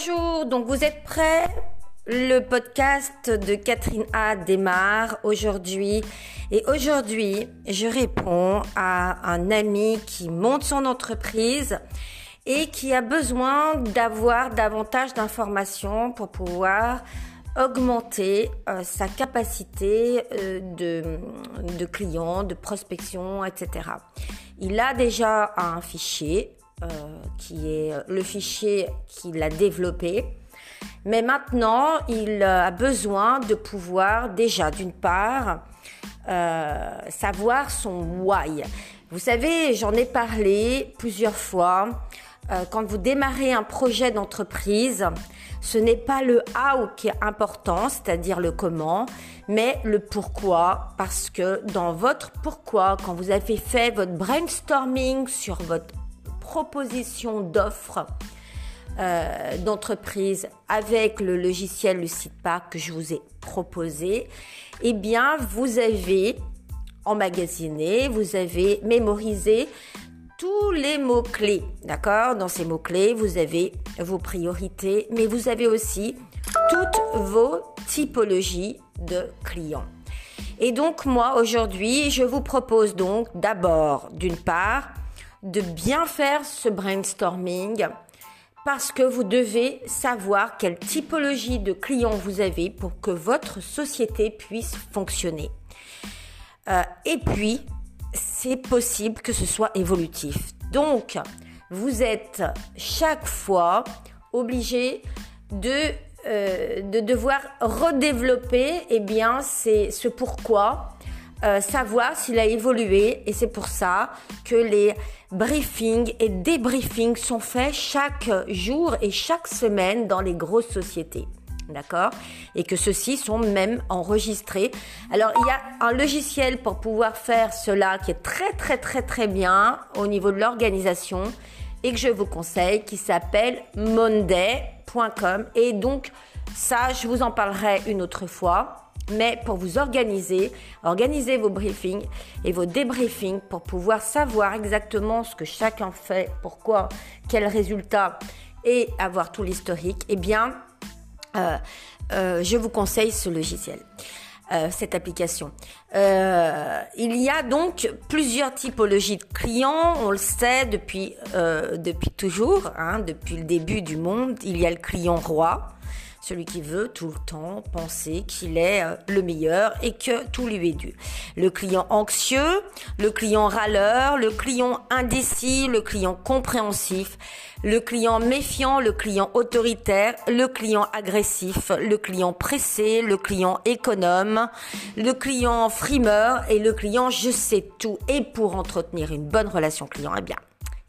Bonjour, donc vous êtes prêts? Le podcast de Catherine A démarre aujourd'hui et aujourd'hui je réponds à un ami qui monte son entreprise et qui a besoin d'avoir davantage d'informations pour pouvoir augmenter euh, sa capacité euh, de, de clients, de prospection, etc. Il a déjà un fichier qui est le fichier qu'il a développé. Mais maintenant, il a besoin de pouvoir déjà, d'une part, euh, savoir son why. Vous savez, j'en ai parlé plusieurs fois. Euh, quand vous démarrez un projet d'entreprise, ce n'est pas le how qui est important, c'est-à-dire le comment, mais le pourquoi, parce que dans votre pourquoi, quand vous avez fait votre brainstorming sur votre proposition d'offres euh, d'entreprise avec le logiciel Sitepark que je vous ai proposé, eh bien, vous avez emmagasiné, vous avez mémorisé tous les mots-clés. D'accord? Dans ces mots-clés, vous avez vos priorités, mais vous avez aussi toutes vos typologies de clients. Et donc, moi, aujourd'hui, je vous propose donc d'abord, d'une part, de bien faire ce brainstorming parce que vous devez savoir quelle typologie de clients vous avez pour que votre société puisse fonctionner. Euh, et puis, c'est possible que ce soit évolutif. Donc, vous êtes chaque fois obligé de, euh, de devoir redévelopper eh bien, ce pourquoi euh, savoir s'il a évolué et c'est pour ça que les briefings et débriefings sont faits chaque jour et chaque semaine dans les grosses sociétés. D'accord? Et que ceux-ci sont même enregistrés. Alors, il y a un logiciel pour pouvoir faire cela qui est très, très, très, très bien au niveau de l'organisation et que je vous conseille qui s'appelle monday.com. Et donc, ça, je vous en parlerai une autre fois mais pour vous organiser, organiser vos briefings et vos débriefings pour pouvoir savoir exactement ce que chacun fait, pourquoi, quels résultats et avoir tout l'historique, eh bien, euh, euh, je vous conseille ce logiciel. Euh, cette application. il y a donc plusieurs typologies de clients, on le sait depuis depuis toujours, hein, depuis le début du monde. Il y a le client roi, celui qui veut tout le temps penser qu'il est euh, le meilleur et que tout lui est dû. Le client anxieux, le client râleur, le client indécis, le client compréhensif, le client méfiant, le client autoritaire, le client agressif, le client pressé, le client économe, le client frimeur et le client je sais tout. Et pour entretenir une bonne relation client, eh bien,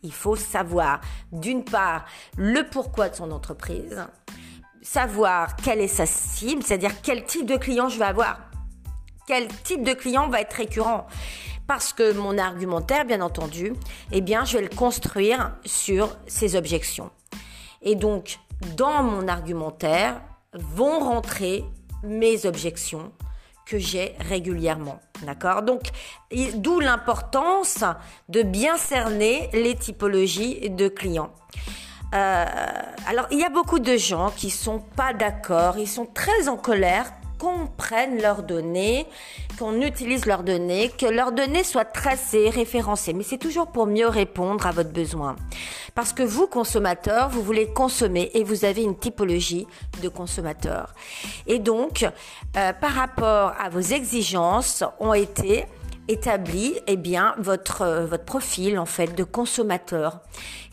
il faut savoir d'une part le pourquoi de son entreprise, savoir quelle est sa cible, c'est-à-dire quel type de client je vais avoir. Quel type de client va être récurrent parce que mon argumentaire, bien entendu, eh bien, je vais le construire sur ces objections. Et donc, dans mon argumentaire vont rentrer mes objections que j'ai régulièrement. D'accord? Donc, d'où l'importance de bien cerner les typologies de clients. Euh, alors, il y a beaucoup de gens qui sont pas d'accord, ils sont très en colère qu'on prenne leurs données, qu'on utilise leurs données, que leurs données soient tracées, référencées. Mais c'est toujours pour mieux répondre à votre besoin. Parce que vous, consommateurs, vous voulez consommer et vous avez une typologie de consommateurs. Et donc, euh, par rapport à vos exigences, ont été établis eh bien votre euh, votre profil en fait de consommateur.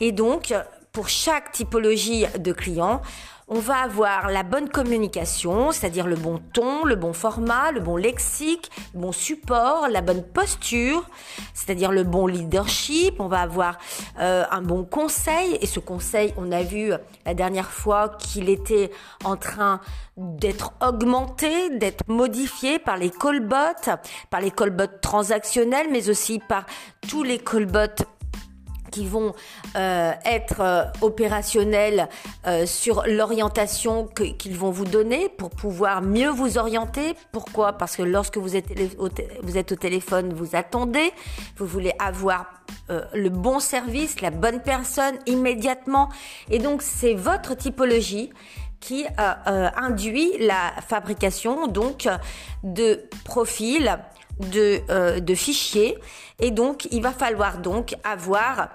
Et donc pour chaque typologie de client, on va avoir la bonne communication, c'est-à-dire le bon ton, le bon format, le bon lexique, le bon support, la bonne posture, c'est-à-dire le bon leadership. On va avoir euh, un bon conseil et ce conseil, on a vu la dernière fois qu'il était en train d'être augmenté, d'être modifié par les callbots, par les callbots transactionnels, mais aussi par tous les callbots qui vont euh, être euh, opérationnels euh, sur l'orientation qu'ils vont vous donner pour pouvoir mieux vous orienter. Pourquoi? Parce que lorsque vous êtes, au, téléphone, vous attendez, vous voulez avoir le bon service, la bonne personne immédiatement. Et donc c'est votre typologie qui induit la fabrication donc de profils de, euh, de fichiers et donc il va falloir donc avoir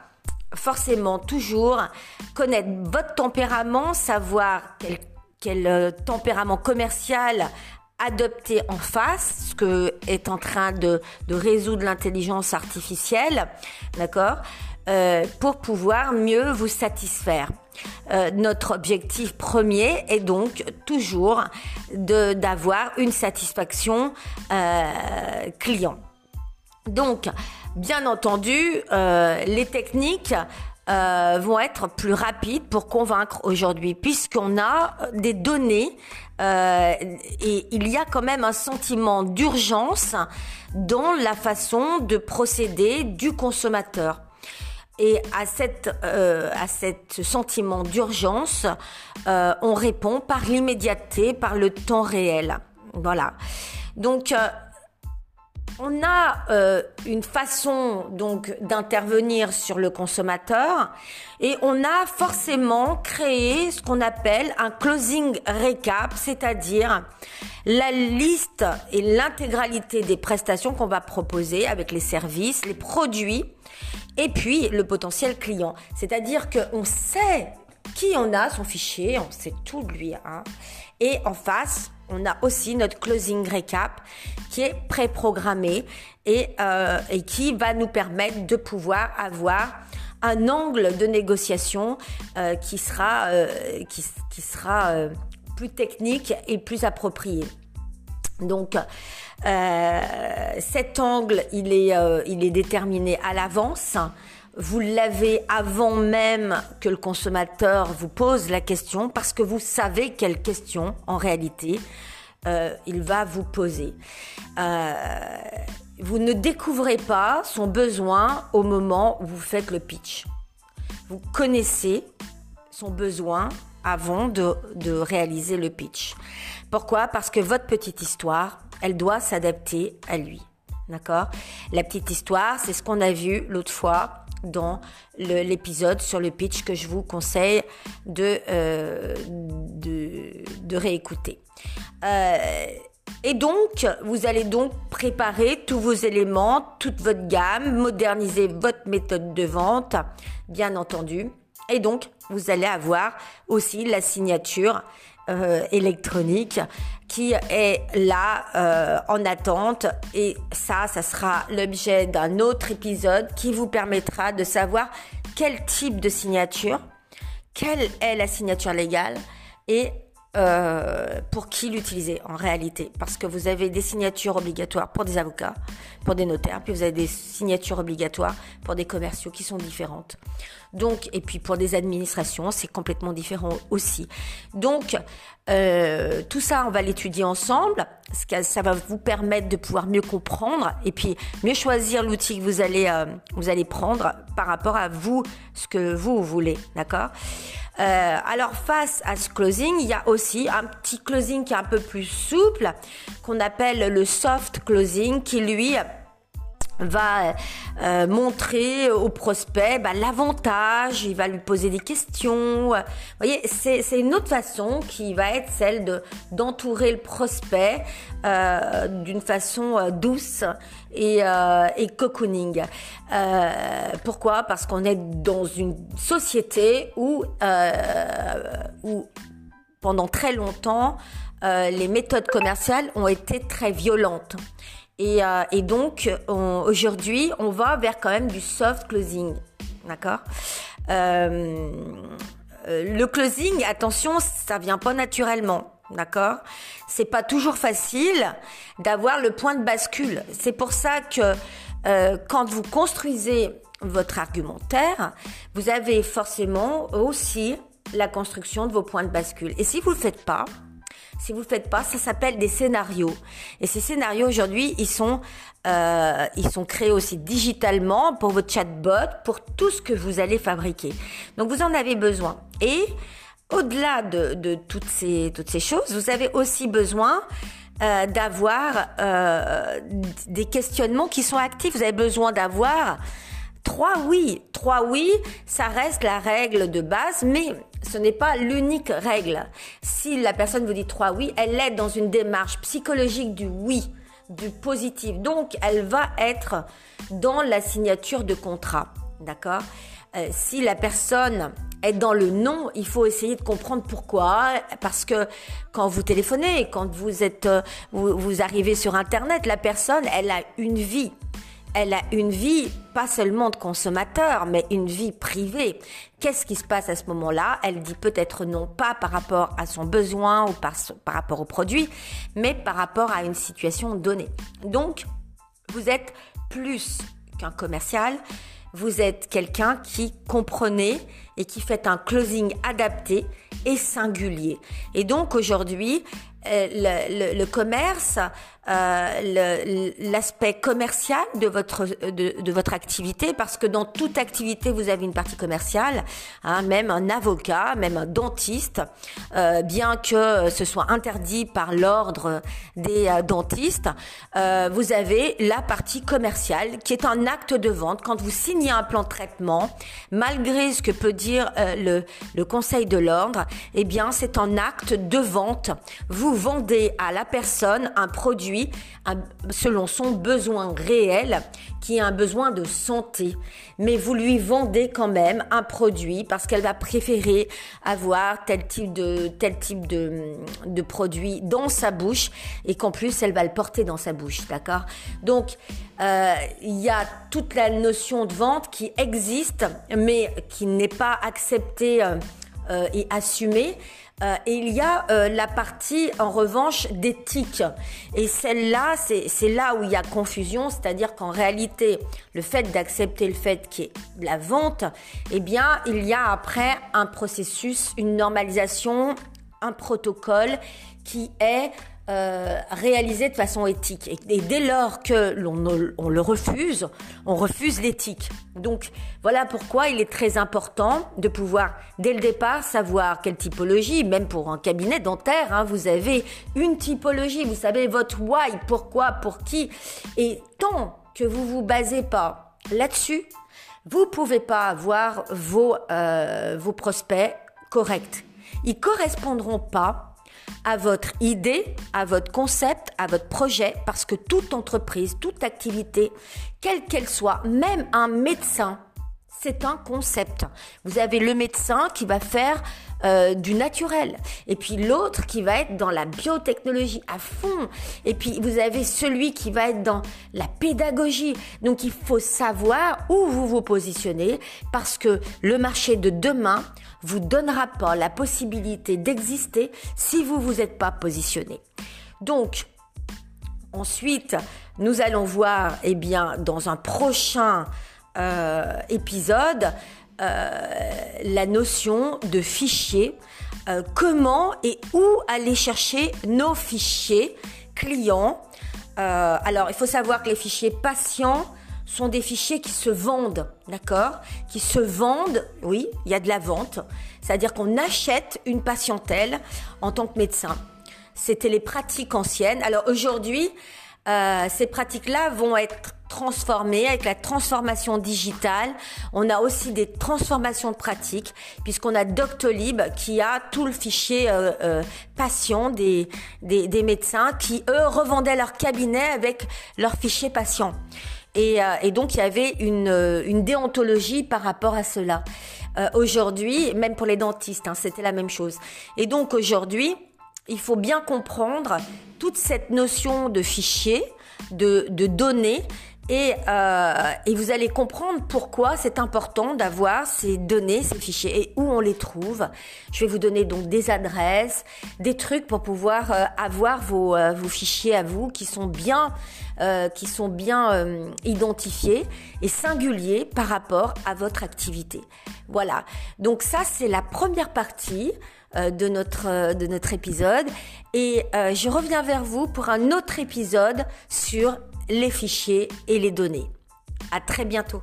forcément toujours connaître votre tempérament, savoir quel, quel euh, tempérament commercial adopter en face, ce que est en train de, de résoudre l'intelligence artificielle, d'accord, euh, pour pouvoir mieux vous satisfaire. Euh, notre objectif premier est donc toujours d'avoir une satisfaction client. Donc, bien entendu, euh, les techniques vont être plus rapides pour convaincre aujourd'hui, puisqu'on a des données et il y a quand même un sentiment d'urgence dans la façon de procéder du consommateur. Et à, cette, euh, à cet sentiment d'urgence, euh, on répond par l'immédiateté, par le temps réel. Voilà. Donc, euh, on a euh, une façon donc d'intervenir sur le consommateur et on a forcément créé ce qu'on appelle un closing recap, c'est-à-dire la liste et l'intégralité des prestations qu'on va proposer avec les services, les produits et puis le potentiel client. C'est-à-dire qu'on sait qui on a, son fichier, on sait tout de lui. Hein. Et en face, on a aussi notre closing recap qui est préprogrammé et, euh, et qui va nous permettre de pouvoir avoir un angle de négociation euh, qui sera, euh, plus technique et plus approprié. Donc, cet angle, il est déterminé à l'avance. Vous l'avez avant même que le consommateur vous pose la question parce que vous savez quelle question, en réalité, euh, il va vous poser. vous ne découvrez pas son besoin au moment où vous faites le pitch. Vous connaissez son besoin avant de, de réaliser le pitch. Pourquoi? Parce que votre petite histoire, elle doit s'adapter à lui. D'accord? La petite histoire, c'est ce qu'on a vu l'autre fois dans l'épisode sur le pitch que je vous conseille de, euh, de, réécouter. Euh, et donc, vous allez donc préparer tous vos éléments, toute votre gamme, moderniser votre méthode de vente, bien entendu. Et donc, vous allez avoir aussi la signature euh, électronique qui est là euh, en attente et ça, ça sera l'objet d'un autre épisode qui vous permettra de savoir quel type de signature, quelle est la signature légale et euh, pour qui l'utiliser en réalité. Parce que vous avez des signatures obligatoires pour des avocats, pour des notaires, puis vous avez des signatures obligatoires pour des commerciaux qui sont différentes. Donc, et puis pour des administrations, c'est complètement différent aussi. Donc, euh, tout ça, on va l'étudier ensemble. Ça va vous permettre de pouvoir mieux comprendre et puis mieux choisir l'outil que vous allez euh, vous allez prendre par rapport à vous, ce que vous voulez, d'accord? Euh, Alors face à ce closing, il y a aussi un petit closing qui est un peu plus souple, qu'on appelle le soft closing, qui lui va euh, montrer au prospect bah, l'avantage, il va lui poser des questions. Vous voyez, c'est une autre façon qui va être celle de d'entourer le prospect euh, d'une façon euh, douce et, cocooning. pourquoi? Parce qu'on est dans une société où pendant très longtemps, les méthodes commerciales ont été très violentes. Et, euh, et donc, aujourd'hui, on va vers quand même du soft closing. D'accord? Euh, euh, Le closing, attention, ça vient pas naturellement. D'accord? C'est pas toujours facile d'avoir le point de bascule. C'est pour ça que euh, quand vous construisez votre argumentaire, vous avez forcément aussi la construction de vos points de bascule. Et si vous le faites pas, Si vous le faites pas, ça s'appelle des scénarios. Et ces scénarios aujourd'hui, ils sont euh, ils sont créés aussi digitalement pour votre chatbot, pour tout ce que vous allez fabriquer. Donc vous en avez besoin. Et au-delà de, de, toutes ces toutes ces choses, vous avez aussi besoin euh, d'avoir euh, des questionnements qui sont actifs. Vous avez besoin d'avoir trois oui. Trois oui, ça reste la règle de base, mais ce n'est pas l'unique règle. Si la personne vous dit trois oui, elle est dans une démarche psychologique du oui, du positif. Donc, elle va être dans la signature de contrat. D'accord? Euh, Si la personne est dans le non, il faut essayer de comprendre pourquoi. Parce que quand vous téléphonez, quand vous êtes, euh, vous arrivez sur Internet, la personne, elle a une vie elle a une vie pas seulement de consommateur, mais une vie privée. Qu'est-ce qui se passe à ce moment-là? Elle dit peut-être non pas par rapport à son besoin ou par, rapport au produit, mais par rapport à une situation donnée. Donc, vous êtes plus qu'un commercial, vous êtes quelqu'un qui comprenait et qui fait un closing adapté et singulier. Et donc aujourd'hui, euh, le, le, commerce, euh, l'aspect commercial de votre de, de, votre activité, parce que dans toute activité vous avez une partie commerciale, hein, même un avocat, même un dentiste, euh, bien que ce soit interdit par l'ordre des euh, dentistes, euh, vous avez la partie commerciale qui est un acte de vente. Quand vous signez un plan de traitement, malgré ce que peut dire euh, le, le Conseil de l'ordre, eh bien c'est un acte de vente. Vous vendez à la personne un produit selon son besoin réel, qui est un besoin de santé. Mais vous lui vendez quand même un produit parce qu'elle va préférer avoir tel type de tel type de, produit dans sa bouche et qu'en plus elle va le porter dans sa bouche, d'accord? Donc euh, il y a toute la notion de vente qui existe, mais qui n'est pas acceptée euh, euh, et assumée. Euh, et il y a euh, la partie, en revanche, d'éthique. Et celle-là, c'est là où il y a confusion, c'est-à-dire qu'en réalité, le fait d'accepter le fait qu'il y ait la vente, eh bien, il y a après un processus, une normalisation, un protocole qui est euh, réalisé de façon éthique. Et, dès lors que l'on on le refuse, on refuse l'éthique. Donc voilà pourquoi il est très important de pouvoir dès le départ savoir quelle typologie, même pour un cabinet dentaire, hein, vous avez une typologie, vous savez votre why, pourquoi, pour qui. Et tant que vous vous basez pas là-dessus, vous pouvez pas avoir vos, euh, vos prospects corrects. Ils correspondront pas à votre idée, à votre concept, à votre projet, parce que toute entreprise, toute activité, quelle qu'elle soit, même un médecin, c'est un concept. Vous avez le médecin qui va faire euh, du naturel, et puis l'autre qui va être dans la biotechnologie à fond, et puis vous avez celui qui va être dans la pédagogie. Donc il faut savoir où vous vous positionnez, parce que le marché de demain vous donnera pas la possibilité d'exister si vous vous êtes pas positionné. Donc, ensuite, nous allons voir, eh bien, dans un prochain euh, épisode, euh, la notion de fichier, euh, comment et où aller chercher nos fichiers clients. alors, il faut savoir que les fichiers patients sont des fichiers qui se vendent, d'accord? Qui se vendent, oui, il y a de la vente, c'est-à-dire qu'on achète une patientèle en tant que médecin. C'était les pratiques anciennes. Alors aujourd'hui, euh, ces pratiques-là vont être transformées avec la transformation digitale. On a aussi des transformations de pratiques puisqu'on a Doctolib qui a tout le fichier euh, euh, patient des, des, des médecins qui eux revendaient leur cabinet avec leur fichier patient. Et, euh, et, donc il y avait une, euh, une, déontologie par rapport à cela. Euh, aujourd'hui, même pour les dentistes, hein, c'était la même chose. Et donc aujourd'hui, il faut bien comprendre toute cette notion de fichier, de, de données et, euh, et, vous allez comprendre pourquoi c'est important d'avoir ces données, ces fichiers et où on les trouve. Je vais vous donner donc des adresses, des trucs pour pouvoir euh, avoir vos, euh, vos, fichiers à vous qui sont bien, euh, qui sont bien identifiés et singuliers par rapport à votre activité. Voilà. Donc ça c'est la première partie. De, notre, de notre épisode. Et je reviens vers vous pour un autre épisode sur les fichiers et les données. À très bientôt.